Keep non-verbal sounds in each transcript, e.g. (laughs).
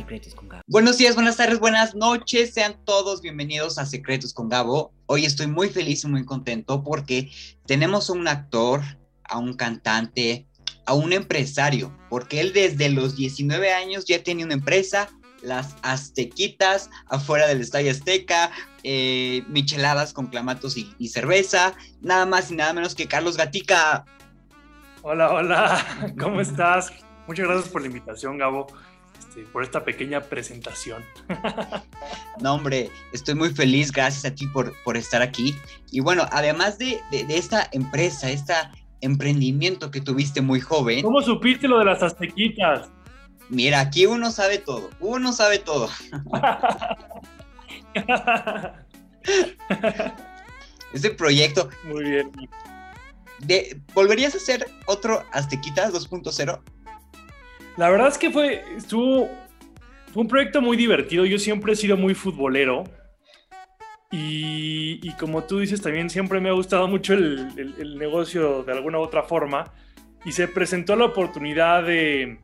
Secretos con Gabo. Buenos días, buenas tardes, buenas noches. Sean todos bienvenidos a Secretos con Gabo. Hoy estoy muy feliz y muy contento porque tenemos a un actor, a un cantante, a un empresario, porque él desde los 19 años ya tenía una empresa, las Aztequitas, afuera del Estadio Azteca, eh, micheladas con clamatos y, y cerveza, nada más y nada menos que Carlos Gatica. Hola, hola, (laughs) ¿cómo estás? Muchas gracias por la invitación, Gabo, este, por esta pequeña presentación. No, hombre, estoy muy feliz, gracias a ti por, por estar aquí. Y bueno, además de, de, de esta empresa, este emprendimiento que tuviste muy joven. ¿Cómo supiste lo de las aztequitas? Mira, aquí uno sabe todo, uno sabe todo. (laughs) este proyecto. Muy bien. De, ¿Volverías a hacer otro Aztequitas 2.0? La verdad es que fue, estuvo, fue un proyecto muy divertido. Yo siempre he sido muy futbolero. Y, como tú dices, también siempre me ha gustado mucho el, negocio de alguna u otra forma. Y se presentó la oportunidad de,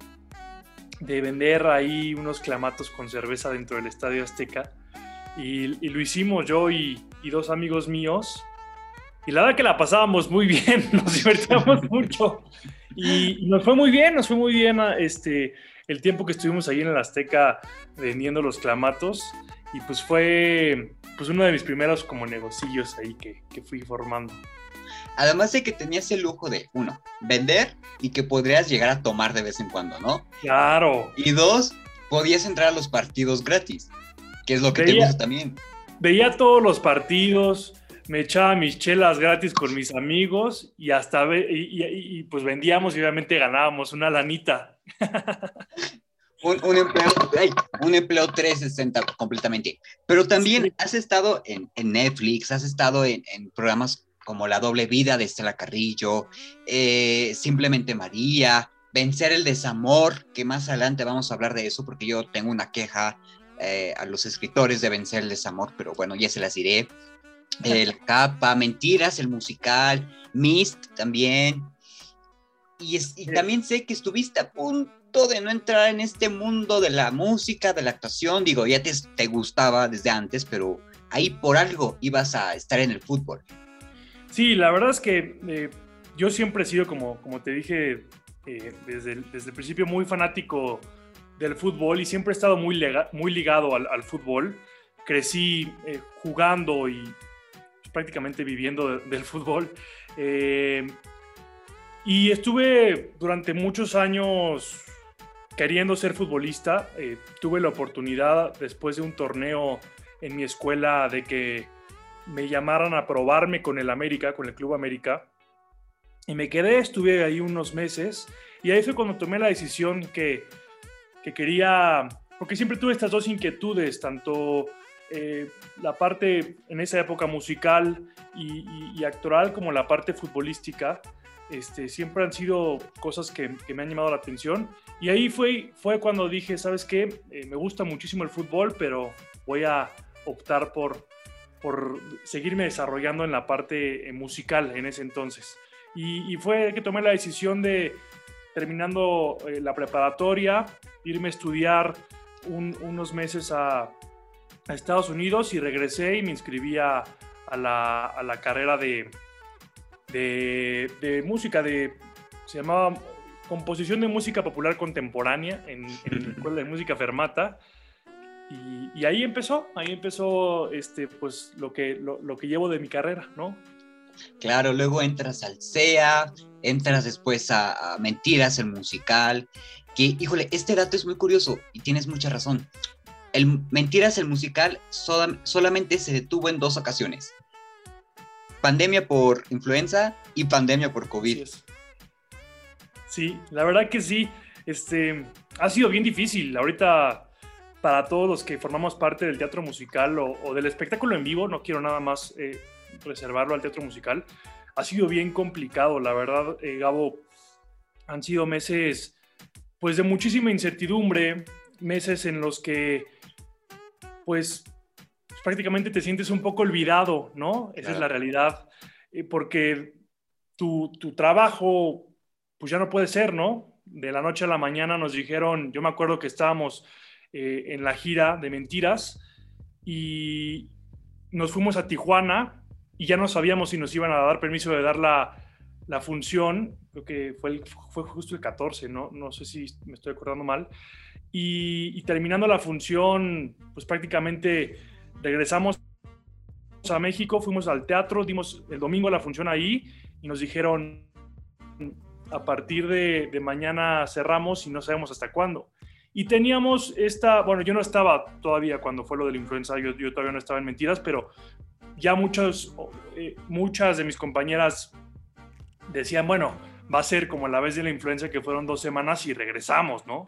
de vender ahí unos clamatos con cerveza dentro del Estadio Azteca. Y, y lo hicimos yo y, y, dos amigos míos. Y la verdad que la pasábamos muy (laughs) bien, nos divertíamos mucho. Y, nos fue muy bien, nos fue muy bien este, el tiempo que estuvimos ahí en el Azteca vendiendo los clamatos. Y pues fue pues uno de mis primeros como negocillos ahí que, que fui formando. Además de que tenías el lujo de, uno, vender y que podrías llegar a tomar de vez en cuando, ¿no? Claro. Y dos, podías entrar a los partidos gratis, que es lo que veía, te gusta también. Veía todos los partidos, me echaba mis chelas gratis con mis amigos y hasta y, y, y, pues vendíamos y obviamente ganábamos una lanita. un, un, empleo, un empleo 360 completamente. Pero también sí. has estado en, en, Netflix, has estado en, en, programas como La doble vida de Estela Carrillo, eh, Simplemente María, Vencer el desamor, que más adelante vamos a hablar de eso porque yo tengo una queja eh, a los escritores de Vencer el desamor, pero bueno, ya se las diré. El Capa, Mentiras, el musical, Mist también. Y, es, y también sé que estuviste a punto de no entrar en este mundo de la música, de la actuación. Digo, ya te, te gustaba desde antes, pero ahí por algo ibas a estar en el fútbol. Sí, la verdad es que eh, yo siempre he sido, como, como te dije eh, desde, el, desde, el, principio, muy fanático del fútbol y siempre he estado muy, lega, muy ligado al, al, fútbol. Crecí eh, jugando y prácticamente viviendo de, del fútbol. Eh, y estuve durante muchos años queriendo ser futbolista. Eh, tuve la oportunidad después de un torneo en mi escuela de que me llamaran a probarme con el América, con el Club América. Y me quedé, estuve ahí unos meses. Y ahí fue cuando tomé la decisión que, que quería, porque siempre tuve estas dos inquietudes, tanto eh, la parte en esa época musical y, actoral como la parte futbolística. Este, siempre han sido cosas que, me han llamado la atención. Y ahí fue, fue cuando dije, ¿sabes qué? Eh, me gusta muchísimo el fútbol, pero voy a optar por, por seguirme desarrollando en la parte eh, musical en ese entonces. Y, fue que tomé la decisión de, terminando la preparatoria, irme a estudiar un, unos meses a, a, Estados Unidos y regresé y me inscribí a, a, la, a la, carrera de, de, de, música, de, se llamaba Composición de Música Popular Contemporánea en, en la Escuela de Música Fermata. Y, y, ahí empezó, ahí empezó este, pues, lo, que, lo, lo, que llevo de mi carrera, ¿no? Claro, luego entras al CEA, entras después a, a, Mentiras, el musical, que, híjole, este dato es muy curioso y tienes mucha razón. El Mentiras, el musical, so, solamente se detuvo en dos ocasiones. Pandemia por influenza y pandemia por COVID. Sí, la verdad que sí. Este, ha sido bien difícil. Ahorita para todos los que formamos parte del teatro musical o, o del espectáculo en vivo, no quiero nada más eh, reservarlo al teatro musical, ha sido bien complicado, la verdad, eh, Gabo, han sido meses pues de muchísima incertidumbre, meses en los que pues prácticamente te sientes un poco olvidado, ¿no? Esa claro. es la realidad, eh, porque tu, tu trabajo pues ya no puede ser, ¿no? De la noche a la mañana nos dijeron, yo me acuerdo que estábamos eh, en la gira de Mentiras y nos fuimos a Tijuana y ya no sabíamos si nos iban a dar permiso de dar la, la función, creo que fue, fue justo el 14, ¿no? no sé si me estoy acordando mal, y, terminando la función, pues prácticamente regresamos a México, fuimos al teatro, dimos el domingo la función ahí y nos dijeron, a partir de, mañana cerramos y no sabemos hasta cuándo. Y teníamos esta, bueno, yo no estaba todavía cuando fue lo de la influenza, yo, yo todavía no estaba en mentiras, pero ya muchos, eh, muchas de mis compañeras decían, bueno, va a ser como la vez de la influenza que fueron dos semanas y regresamos, ¿no?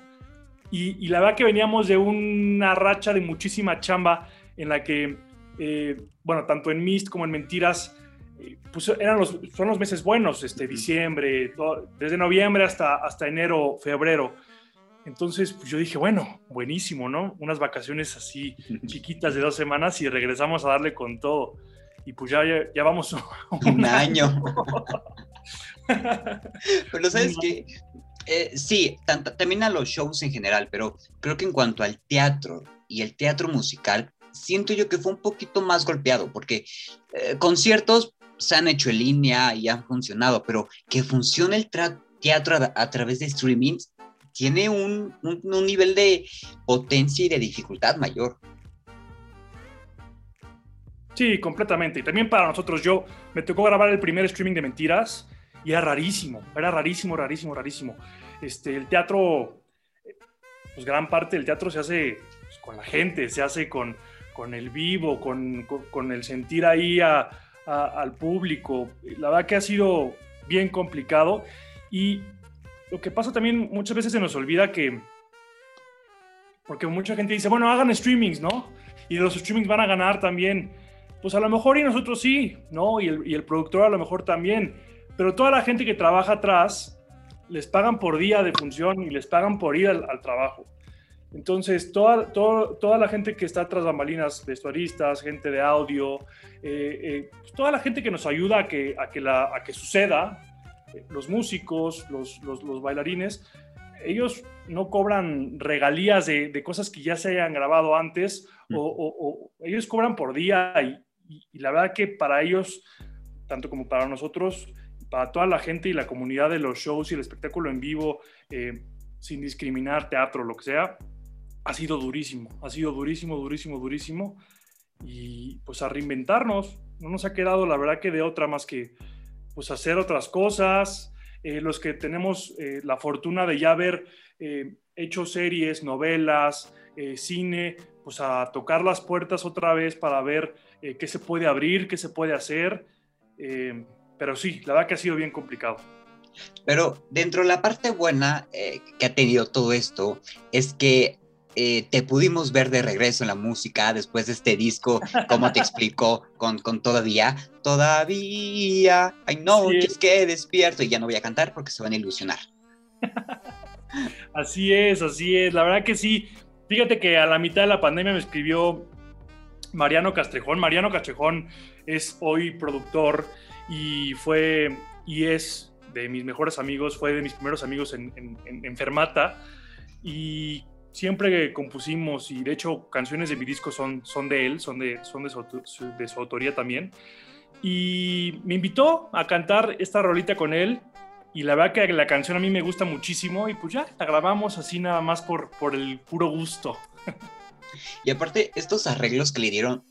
Y, la verdad que veníamos de una racha de muchísima chamba en la que, eh, bueno, tanto en Mist como en Mentiras, eh, pues eran los, son los meses buenos, este, diciembre, desde noviembre hasta, hasta enero, febrero. Entonces, pues yo dije, bueno, buenísimo, ¿no? Unas vacaciones así (laughs) chiquitas de dos semanas y regresamos a darle con todo. Y pues ya, ya, vamos (laughs) un, año. (laughs) Pero sabes que eh, sí, también a los shows en general, pero creo que en cuanto al teatro y el teatro musical, siento yo que fue un poquito más golpeado, porque eh, conciertos se han hecho en línea y han funcionado, pero que funcione el teatro a, través de streaming tiene un, nivel de potencia y de dificultad mayor. Sí, completamente. Y también para nosotros, yo me tocó grabar el primer streaming de mentiras y era rarísimo, era rarísimo, rarísimo, rarísimo. Este, el teatro, pues gran parte del teatro se hace pues, con la gente, se hace con, con el vivo, con, con, el sentir ahí al público. La verdad que ha sido bien complicado y lo que pasa también muchas veces se nos olvida que, porque mucha gente dice, bueno, hagan streamings, ¿no? Y los streamings van a ganar también. Pues a lo mejor y nosotros sí, ¿no? Y el, y el productor a lo mejor también. Pero toda la gente que trabaja atrás, les pagan por día de función y les pagan por ir al, trabajo. Entonces, toda, toda la gente que está tras bambalinas, vestuaristas, gente de audio, eh, eh, pues toda la gente que nos ayuda a que, a que, la, a que suceda, eh, los músicos, los, los, bailarines, ellos no cobran regalías de, cosas que ya se hayan grabado antes, mm. o, ellos cobran por día y, y, la verdad que para ellos, tanto como para nosotros, para toda la gente y la comunidad de los shows y el espectáculo en vivo, eh, sin discriminar teatro, lo que sea, ha sido durísimo, ha sido durísimo, durísimo, durísimo. Y pues a reinventarnos, no nos ha quedado la verdad que de otra más que pues hacer otras cosas. Eh, los que tenemos eh, la fortuna de ya haber hecho series, novelas, cine, pues a tocar las puertas otra vez para ver qué se puede abrir, qué se puede hacer pero sí, la verdad que ha sido bien complicado. Pero dentro de la parte buena eh, que ha tenido todo esto es que eh, te pudimos ver de regreso en la música después de este disco, como te (laughs) explicó, con, con todavía, todavía, hay noches es que despierto y ya no voy a cantar porque se van a ilusionar. (laughs) Así es, así es, la verdad que sí. Fíjate que a la mitad de la pandemia me escribió Mariano Castrejón. Mariano Castrejón es hoy productor y fue y es de mis mejores amigos, fue de mis primeros amigos en, en, Fermata y siempre compusimos y de hecho canciones de mi disco son, son de él, son, de, son de, su, de su autoría también. Y me invitó a cantar esta rolita con él y la verdad que la canción a mí me gusta muchísimo y pues ya la grabamos así nada más por, por el puro gusto. Y aparte, estos arreglos que le dieron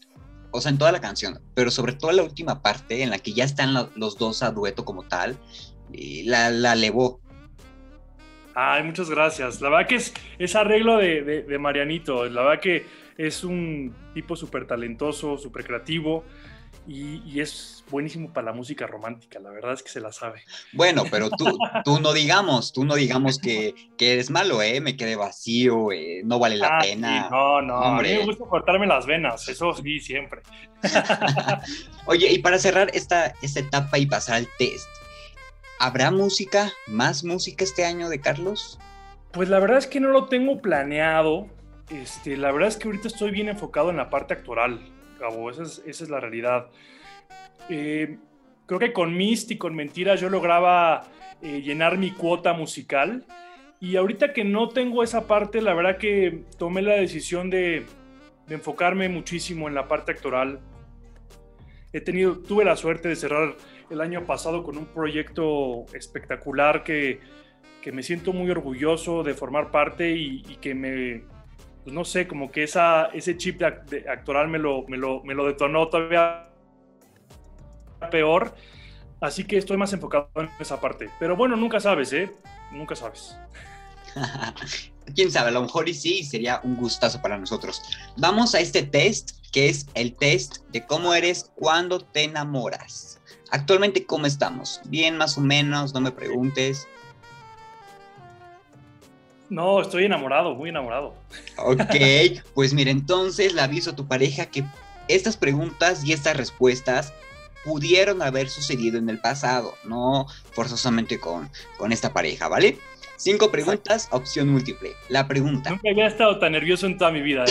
o sea, en toda la canción, pero sobre todo la última parte en la que ya están los dos a dueto como tal, y la, la levó. Ay, muchas gracias. La verdad que es, es arreglo de, de, Marianito. La verdad que es un tipo súper talentoso, súper creativo y, es buenísimo para la música romántica, la verdad es que se la sabe. Bueno, pero tú, (laughs) tú no digamos, tú no digamos que, que eres malo, ¿eh? Me quedé vacío, eh, no vale la ah, pena. no, no, a mí me gusta cortarme las venas, eso (laughs) sí, siempre. (laughs) Oye, y para cerrar esta, esta etapa y pasar al test, ¿habrá música, más música este año de Carlos? Pues la verdad es que no lo tengo planeado. Este, la verdad es que ahorita estoy bien enfocado en la parte actoral cabo, esa es, la realidad. Eh, creo que con Mist y con Mentiras yo lograba eh, llenar mi cuota musical Y ahorita que no tengo esa parte, la verdad que tomé la decisión de, de enfocarme muchísimo en la parte actoral. He tenido, tuve la suerte de cerrar el año pasado con un proyecto espectacular que, que me siento muy orgulloso de formar parte y, que me, pues no sé, como que ese chip actoral me lo, me, lo, me lo detonó todavía peor. Así que estoy más enfocado en esa parte. Pero bueno, nunca sabes, ¿eh? Nunca sabes. (laughs) Quién sabe, a lo mejor y sí, sería un gustazo para nosotros. Vamos a este test, que es el test de cómo eres cuando te enamoras. Actualmente, ¿cómo estamos? Bien, más o menos, no me preguntes. No, estoy enamorado, muy enamorado. Ok, (laughs) pues mira, entonces le aviso a tu pareja que estas preguntas y estas respuestas pudieron haber sucedido en el pasado, no forzosamente con, con esta pareja, ¿vale? Cinco preguntas, opción múltiple. La pregunta. Nunca había estado tan nervioso en toda mi vida.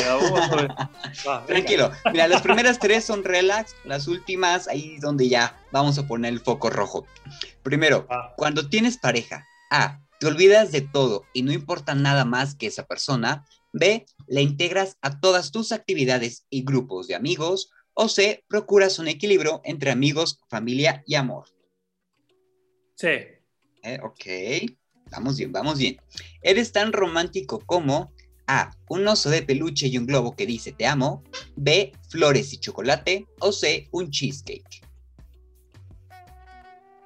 Tranquilo. Mira, las primeras tres son relax, las últimas ahí donde ya vamos a poner el foco rojo. Primero, cuando tienes pareja, A, te olvidas de todo y no importa nada más que esa persona. B, la integras a todas tus actividades y grupos de amigos. O C, procuras un equilibrio entre amigos, familia y amor. Sí. Eh, ok. Vamos bien, vamos bien. Eres tan romántico como A. Un oso de peluche y un globo que dice te amo. B. Flores y chocolate. O C. Un cheesecake.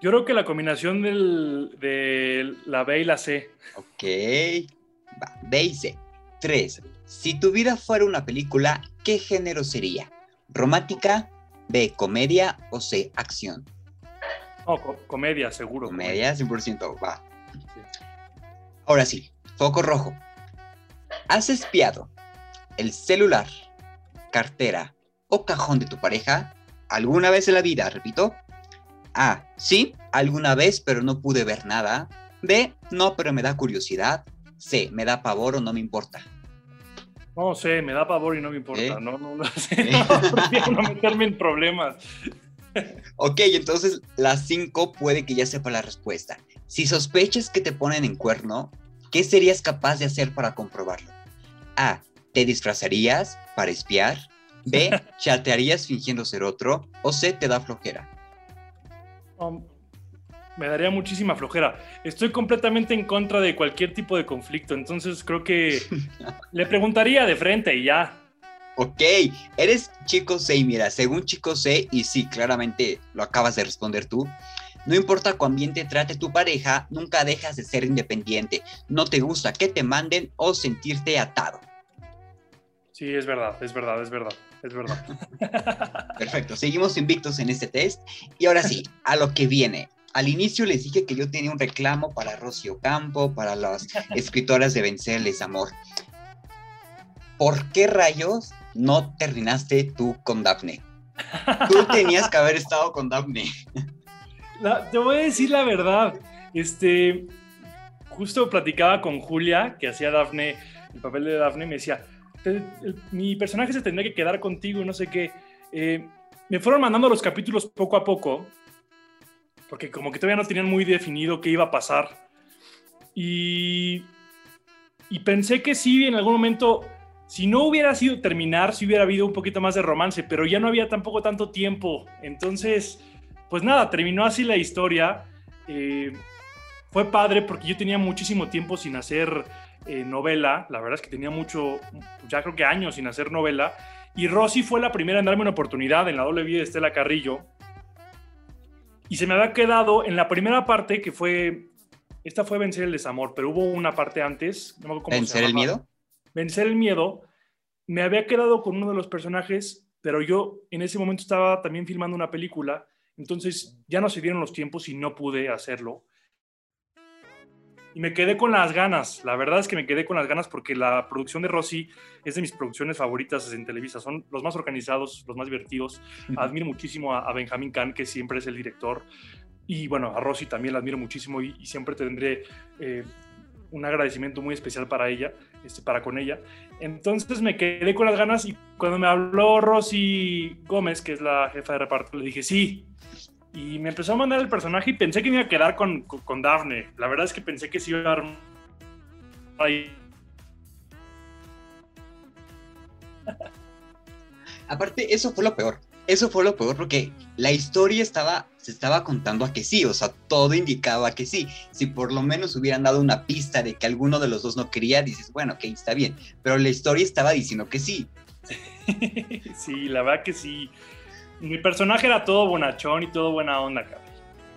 Yo creo que la combinación de la B y la C. Ok. Va, B y C. 3. Si tu vida fuera una película, ¿qué género sería? ¿Romántica? B. ¿Comedia? O C. ¿Acción? Oh, comedia, seguro. Comedia, 100%. Va. Ahora sí, foco rojo. ¿Has espiado el celular, cartera o cajón de tu pareja alguna vez en la vida? Repito. A. Sí, alguna vez, pero no pude ver nada. B. No, pero me da curiosidad. C. Me da pavor o no me importa. No sé, me da pavor y no me importa. ¿Eh? No, no, no (laughs) sé. No, no meterme en problemas. Ok, entonces las 5 puede que ya sepa la respuesta. Si sospechas que te ponen en cuerno, ¿qué serías capaz de hacer para comprobarlo? A. ¿Te disfrazarías para espiar? B. (laughs) ¿Chatearías fingiendo ser otro? O C. ¿Te da flojera? Um, me daría muchísima flojera. Estoy completamente en contra de cualquier tipo de conflicto, entonces creo que (laughs) le preguntaría de frente y ya. Ok, eres chico C y mira, según chico C, y sí, claramente lo acabas de responder tú, no importa cuán bien te trate tu pareja, nunca dejas de ser independiente. No te gusta que te manden o sentirte atado. Sí, es verdad, es verdad, es verdad, es verdad. (laughs) Perfecto, seguimos invictos en este test. Y ahora sí, a lo que viene. Al inicio les dije que yo tenía un reclamo para Rocío Campo, para las (laughs) escritoras de Vencerles Amor. ¿Por qué rayos no terminaste tú con Daphne? Tú tenías que haber estado con Daphne (laughs) te voy a decir la verdad. Este, justo platicaba con Julia, que hacía Daphne, el papel de Daphne, me decía, mi personaje se tendría que quedar contigo, no sé qué. Eh, me fueron mandando los capítulos poco a poco, porque como que todavía no tenían muy definido qué iba a pasar. Y, pensé que sí, en algún momento, si no hubiera sido terminar, si hubiera habido un poquito más de romance, pero ya no había tampoco tanto tiempo. Entonces pues nada, terminó así la historia. Eh, fue padre porque yo tenía muchísimo tiempo sin hacer eh, novela. La verdad es que tenía mucho, ya creo que años sin hacer novela. Y Rosy fue la primera en darme una oportunidad en la doble vida de Estela Carrillo. Y se me había quedado en la primera parte que fue. Esta fue Vencer el Desamor, pero hubo una parte antes. ¿Vencer el miedo? Vencer el miedo. Me había quedado con uno de los personajes, pero yo en ese momento estaba también filmando una película entonces ya no se dieron los tiempos y no pude hacerlo. Y me quedé con las ganas, la verdad es que me quedé con las ganas porque la producción de Rosy es de mis producciones favoritas en Televisa, son los más organizados, los más divertidos. Admiro muchísimo a, Benjamín Kahn, que siempre es el director, y bueno, a Rosy también la admiro muchísimo y, siempre tendré eh, un agradecimiento muy especial para ella, este, para con ella. Entonces me quedé con las ganas y cuando me habló Rosy Gómez, que es la jefa de reparto, le dije, sí, y me empezó a mandar el personaje y pensé que me iba a quedar con, con, Daphne. La verdad es que pensé que sí iba a ahí. Aparte, eso fue lo peor. Eso fue lo peor porque la historia estaba, se estaba contando a que sí, o sea, todo indicaba que sí. Si por lo menos hubieran dado una pista de que alguno de los dos no quería, dices, bueno, ok, está bien. Pero la historia estaba diciendo que sí. (laughs) sí, la verdad que sí. Mi personaje era todo bonachón y todo buena onda, cabrón.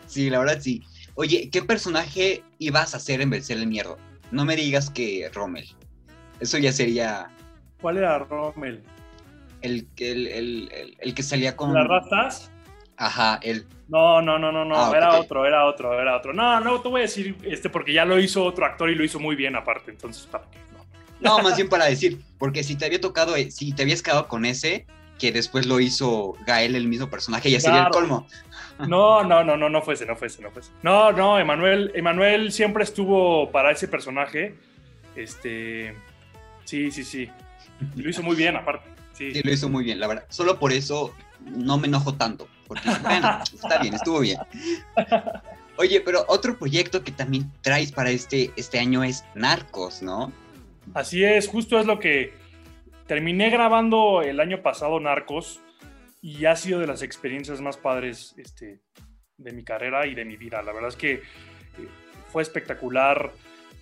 Sí, la verdad sí. Oye, ¿qué personaje ibas a hacer en Vencer el Mierdo? No me digas que Rommel. Eso ya sería. ¿Cuál era Rommel? El, el, el, el que salía con. ¿Las ratas? Ajá, el. No, no, no, no, no. Ah, era otro, era otro, era otro. No, no, te voy a decir este porque ya lo hizo otro actor y lo hizo muy bien aparte. Entonces, ¿para qué? No, más bien para decir, porque si te había tocado, eh, si te habías quedado con ese, que después lo hizo Gael, el mismo personaje, ya sería el colmo. No, no, no, no, no fuese, no fuese, no fuese. No, no, Emanuel, Emanuel siempre estuvo para ese personaje. Este, sí, sí, sí. Y lo hizo muy bien, aparte. Sí. sí, lo hizo muy bien, la verdad. Solo por eso no me enojo tanto, porque bueno, está bien, estuvo bien. Oye, pero otro proyecto que también traes para este, este año es Narcos, ¿no? Así es, justo es lo que terminé grabando el año pasado Narcos y ha sido de las experiencias más padres este, de mi carrera y de mi vida. La verdad es que eh, fue espectacular,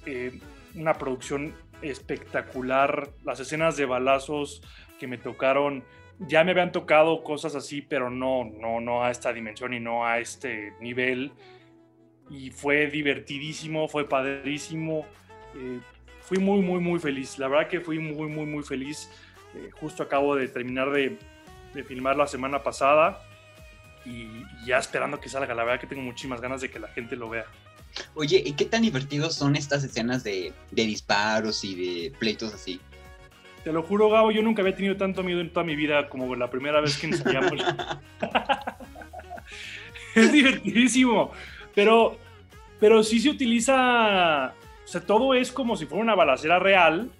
eh, una producción espectacular, las escenas de balazos que me tocaron, ya me habían tocado cosas así, pero no, no, no a esta dimensión y no a este nivel. Y fue divertidísimo, fue padrísimo. Eh, fui muy, muy, muy feliz. La verdad que fui muy, muy, muy feliz. Eh, justo acabo de terminar de, filmar la semana pasada y, ya esperando que salga. La verdad que tengo muchísimas ganas de que la gente lo vea. Oye, ¿y qué tan divertidos son estas escenas de, disparos y de pleitos así? Te lo juro, Gabo, yo nunca había tenido tanto miedo en toda mi vida como la primera vez que ensayamos. (laughs) es divertidísimo, pero, pero sí se utiliza o sea, todo es como si fuera una balacera real.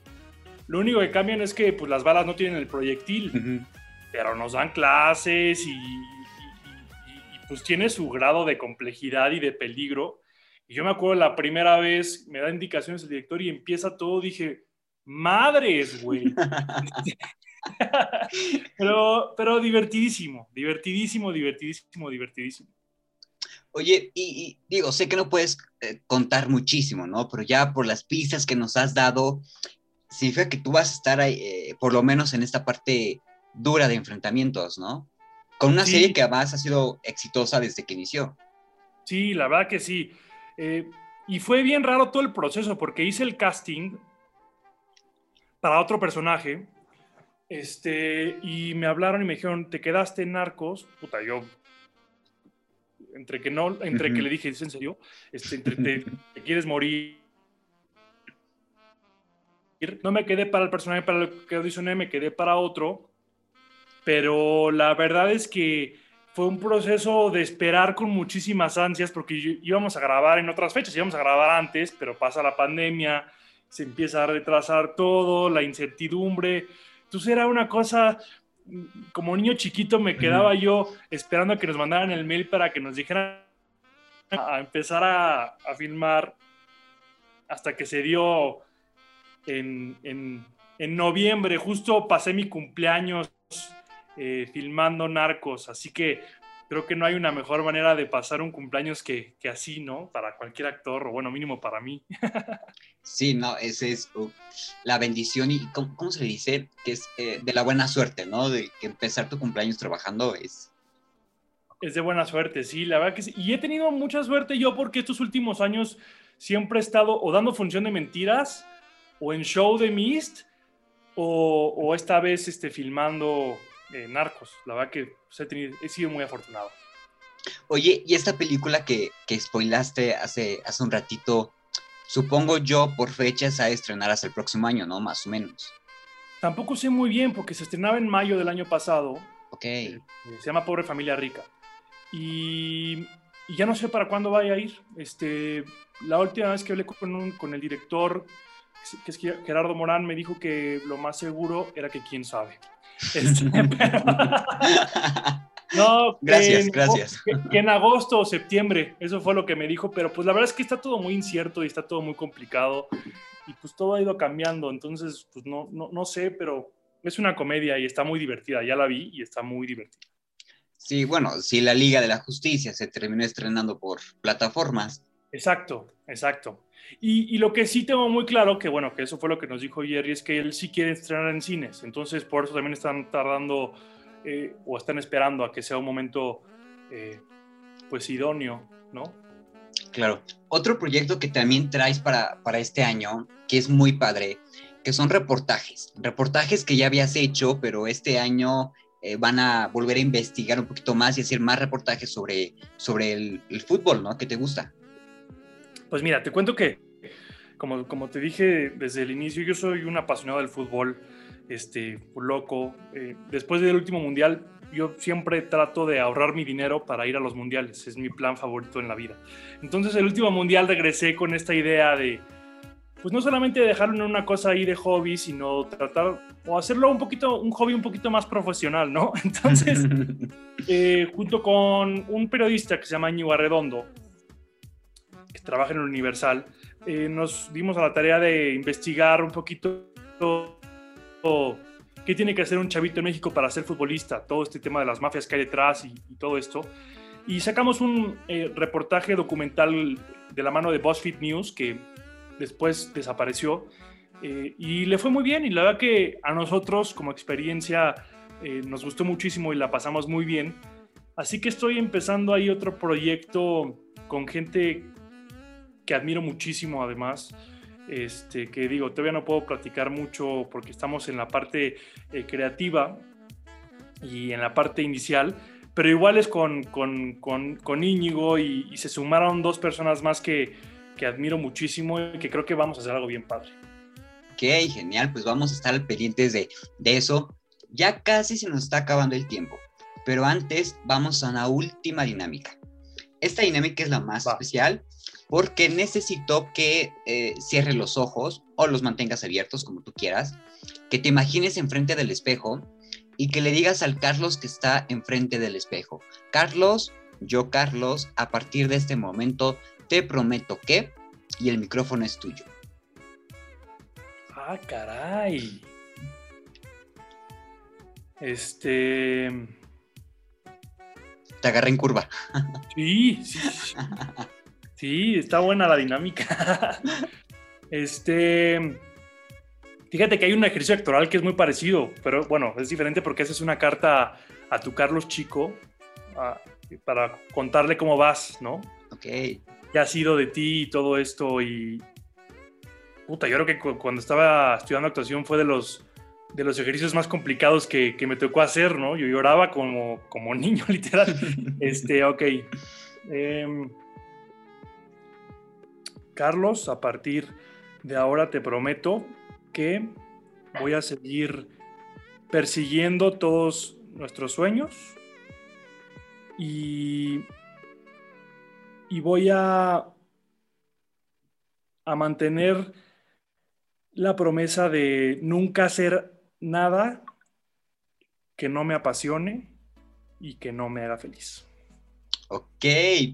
Lo único que cambian es que pues, las balas no tienen el proyectil, pero nos dan clases y, pues tiene su grado de complejidad y de peligro. Y yo me acuerdo la primera vez, me da indicaciones el director y empieza todo, dije, madres, güey. (laughs) (laughs) pero, pero divertidísimo, divertidísimo, divertidísimo, divertidísimo. Oye, y, digo, sé que no puedes eh, contar muchísimo, ¿no? Pero ya por las pistas que nos has dado, significa que tú vas a estar ahí, eh, por lo menos en esta parte dura de enfrentamientos, ¿no? Con una serie que además ha sido exitosa desde que inició. Sí, la verdad que sí. Eh, y fue bien raro todo el proceso porque hice el casting para otro personaje. Este, y me hablaron y me dijeron, ¿te quedaste en Narcos? Puta, yo entre que no, entre que le dije, ¿es en serio? Este, entre (laughs) te, quieres morir. No me quedé para el personaje para el que audicioné, me quedé para otro. Pero la verdad es que fue un proceso de esperar con muchísimas ansias porque íbamos a grabar en otras fechas, íbamos a grabar antes, pero pasa la pandemia, se empieza a retrasar todo, la incertidumbre. Entonces era una cosa como niño chiquito me quedaba yo esperando a que nos mandaran el mail para que nos dijeran a empezar a, filmar hasta que se dio en, en, noviembre. Justo pasé mi cumpleaños eh, filmando Narcos, así que creo que no hay una mejor manera de pasar un cumpleaños que, que así, ¿no? Para cualquier actor, o bueno, mínimo para mí. sí, no, esa es uh, la bendición y, ¿cómo, se le dice? Que es eh, de la buena suerte, ¿no? De que empezar tu cumpleaños trabajando es... Es de buena suerte, sí, la verdad que sí. Y he tenido mucha suerte yo porque estos últimos años siempre he estado o dando función de mentiras, o en show de Mist, o, o esta vez este, filmando Narcos. La verdad que pues, he, sido muy afortunado. Oye, y esta película que, que spoilaste hace, hace un ratito, supongo yo por fechas a estrenar hasta el próximo año, ¿no? Más o menos. Tampoco sé muy bien porque se estrenaba en mayo del año pasado. Ok. Eh, se llama Pobre Familia Rica. Y, ya no sé para cuándo vaya a ir. Este, la última vez que hablé con, con el director, que es Gerardo Morán, me dijo que lo más seguro era que quién sabe. Este, (laughs) No, gracias, gracias. Que, en agosto o septiembre, eso fue lo que me dijo, pero pues la verdad es que está todo muy incierto y está todo muy complicado y pues todo ha ido cambiando, entonces pues no, no, no sé, pero es una comedia y está muy divertida, ya la vi y está muy divertida. Sí, bueno, si la Liga de la Justicia se terminó estrenando por plataformas. Exacto, exacto. Y, lo que sí tengo muy claro, que bueno, que eso fue lo que nos dijo Jerry, es que él sí quiere estrenar en cines. Entonces, por eso también están tardando eh, o están esperando a que sea un momento, eh, pues, idóneo, ¿no? Claro. Otro proyecto que también traes para, para este año, que es muy padre, que son reportajes. Reportajes que ya habías hecho, pero este año eh, van a volver a investigar un poquito más y hacer más reportajes sobre, sobre el, el fútbol, ¿no? ¿Qué te gusta? Pues mira, te cuento que, como, como te dije desde el inicio, yo soy un apasionado del fútbol, este, loco. Eh, después del último mundial, yo siempre trato de ahorrar mi dinero para ir a los mundiales. Es mi plan favorito en la vida. Entonces, el último mundial regresé con esta idea de, pues no solamente dejarlo en una cosa ahí de hobby, sino tratar o hacerlo un poquito, un hobby un poquito más profesional, ¿no? (laughs) Entonces, (laughs) eh, junto con un periodista que se llama Íñigo Arredondo, que trabaja en Universal, eh, nos dimos a la tarea de investigar un poquito qué tiene que hacer un chavito en México para ser futbolista, todo este tema de las mafias que hay detrás y, todo esto. Y sacamos un eh, reportaje documental de la mano de BuzzFeed News que después desapareció eh, y le fue muy bien y la verdad que a nosotros como experiencia nos gustó muchísimo y la pasamos muy bien. Así que estoy empezando ahí otro proyecto con gente que admiro muchísimo además. Este, que digo, todavía no puedo platicar mucho porque estamos en la parte eh, creativa y en la parte inicial, pero igual es con, con, con, con Íñigo y, se sumaron dos personas más que, que admiro muchísimo y que creo que vamos a hacer algo bien padre. Ok, genial, pues vamos a estar pendientes de, de eso. Ya casi se nos está acabando el tiempo, pero antes vamos a una última dinámica. Esta dinámica es la más especial porque necesito que eh, cierres los ojos o los mantengas abiertos, como tú quieras, que te imagines enfrente del espejo y que le digas al Carlos que está enfrente del espejo, Carlos, yo Carlos, a partir de este momento te prometo que, y el micrófono es tuyo. Ah, caray. Este... Te agarré en curva. Sí, sí. Sí, (laughs) está buena la dinámica. (laughs) Este. Fíjate que hay un ejercicio actoral que es muy parecido, pero bueno, es diferente porque haces una carta a tu Carlos Chico para contarle cómo vas, ¿no? Ok. ¿Qué ha sido de ti y todo esto? Y. Puta, yo creo que cuando estaba estudiando actuación fue de los, de los ejercicios más complicados que, me tocó hacer, ¿no? Yo lloraba como, como niño, (laughs) literal. (laughs) este, ok. Eh, Carlos, a partir de ahora te prometo que voy a seguir persiguiendo todos nuestros sueños y, y voy a, a mantener la promesa de nunca hacer nada que no me apasione y que no me haga feliz. Ok,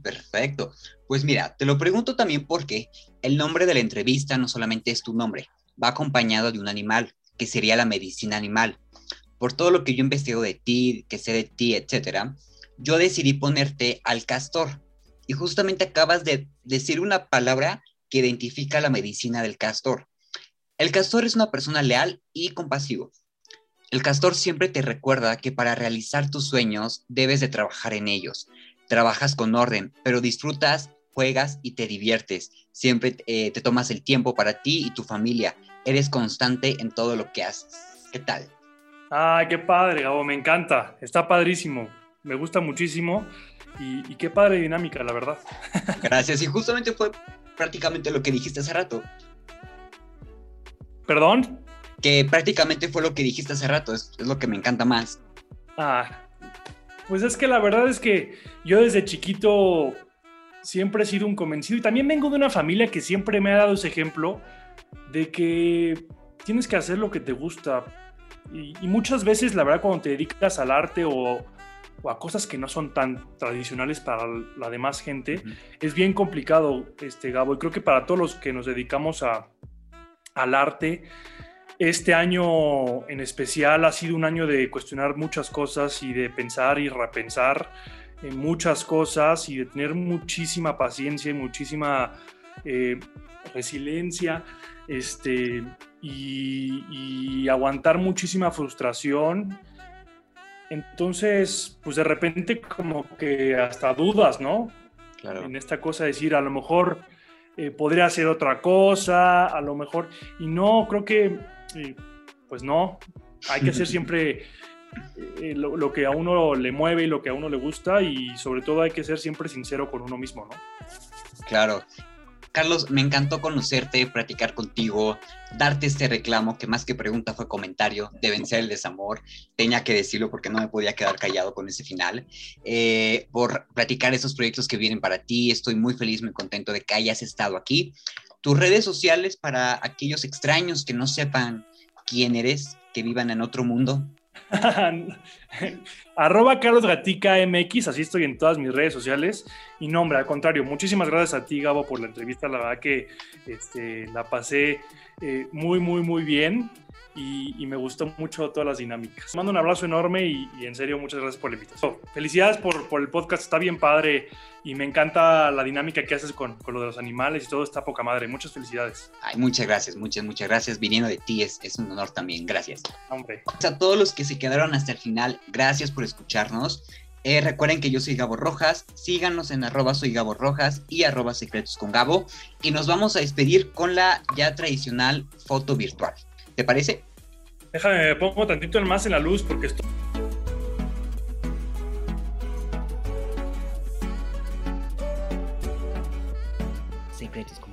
perfecto. Pues mira, te lo pregunto también porque el nombre de la entrevista no solamente es tu nombre, va acompañado de un animal, que sería la medicina animal. Por todo lo que yo investigo de ti, que sé de ti, etcétera, yo decidí ponerte al castor. Y justamente acabas de decir una palabra que identifica la medicina del castor. El castor es una persona leal y compasivo. El castor siempre te recuerda que para realizar tus sueños debes de trabajar en ellos, trabajas con orden, pero disfrutas, juegas y te diviertes. Siempre eh, te tomas el tiempo para ti y tu familia. Eres constante en todo lo que haces. ¿Qué tal? Ay, qué padre, Gabo, me encanta. Está padrísimo. Me gusta muchísimo. Y, qué padre dinámica, la verdad. (laughs) Gracias. Y justamente fue prácticamente lo que dijiste hace rato. ¿Perdón? Que prácticamente fue lo que dijiste hace rato. Es, es lo que me encanta más. Ah, pues es que la verdad es que yo desde chiquito siempre he sido un convencido y también vengo de una familia que siempre me ha dado ese ejemplo de que tienes que hacer lo que te gusta. Y, muchas veces, la verdad, cuando te dedicas al arte o, o a cosas que no son tan tradicionales para la demás gente, es bien complicado, este, Gabo. Y creo que para todos los que nos dedicamos a, al arte, este año en especial ha sido un año de cuestionar muchas cosas y de pensar y repensar en muchas cosas y de tener muchísima paciencia y muchísima eh, resiliencia este, y, aguantar muchísima frustración. Entonces, pues de repente como que hasta dudas, ¿no? Claro. En esta cosa de decir, a lo mejor eh, podría hacer otra cosa, a lo mejor, y no, creo que pues no, hay que hacer siempre eh, lo, que a uno le mueve y lo que a uno le gusta y sobre todo hay que ser siempre sincero con uno mismo, ¿no? Claro. Carlos, me encantó conocerte, practicar contigo, darte este reclamo que más que pregunta fue comentario de vencer el desamor. Tenía que decirlo porque no me podía quedar callado con ese final. Eh, por platicar esos proyectos que vienen para ti. Estoy muy feliz, muy contento de que hayas estado aquí tus redes sociales para aquellos extraños que no sepan quién eres, que vivan en otro mundo. (laughs) Arroba Carlos Gatica MX, así estoy en todas mis redes sociales. Y no, hombre, al contrario, muchísimas gracias a ti, Gabo, por la entrevista. La verdad que este, la pasé eh, muy, muy, muy bien y, me gustó mucho todas las dinámicas. Mando un abrazo enorme y, en serio muchas gracias por la invitación. Felicidades por, por, el podcast, está bien padre y me encanta la dinámica que haces con, con, lo de los animales y todo está poca madre. Muchas felicidades. Ay, muchas gracias, muchas, muchas gracias. Viniendo de ti es, es un honor también, gracias. Hombre. A todos los que se quedaron hasta el final, gracias por escucharnos. Eh, recuerden que yo soy Gabo Rojas, síganos en arroba soy Gabo Rojas y arroba secretos con Gabo y nos vamos a despedir con la ya tradicional foto virtual. ¿Te parece? Déjame, me pongo tantito más en la luz porque estoy... Secretos con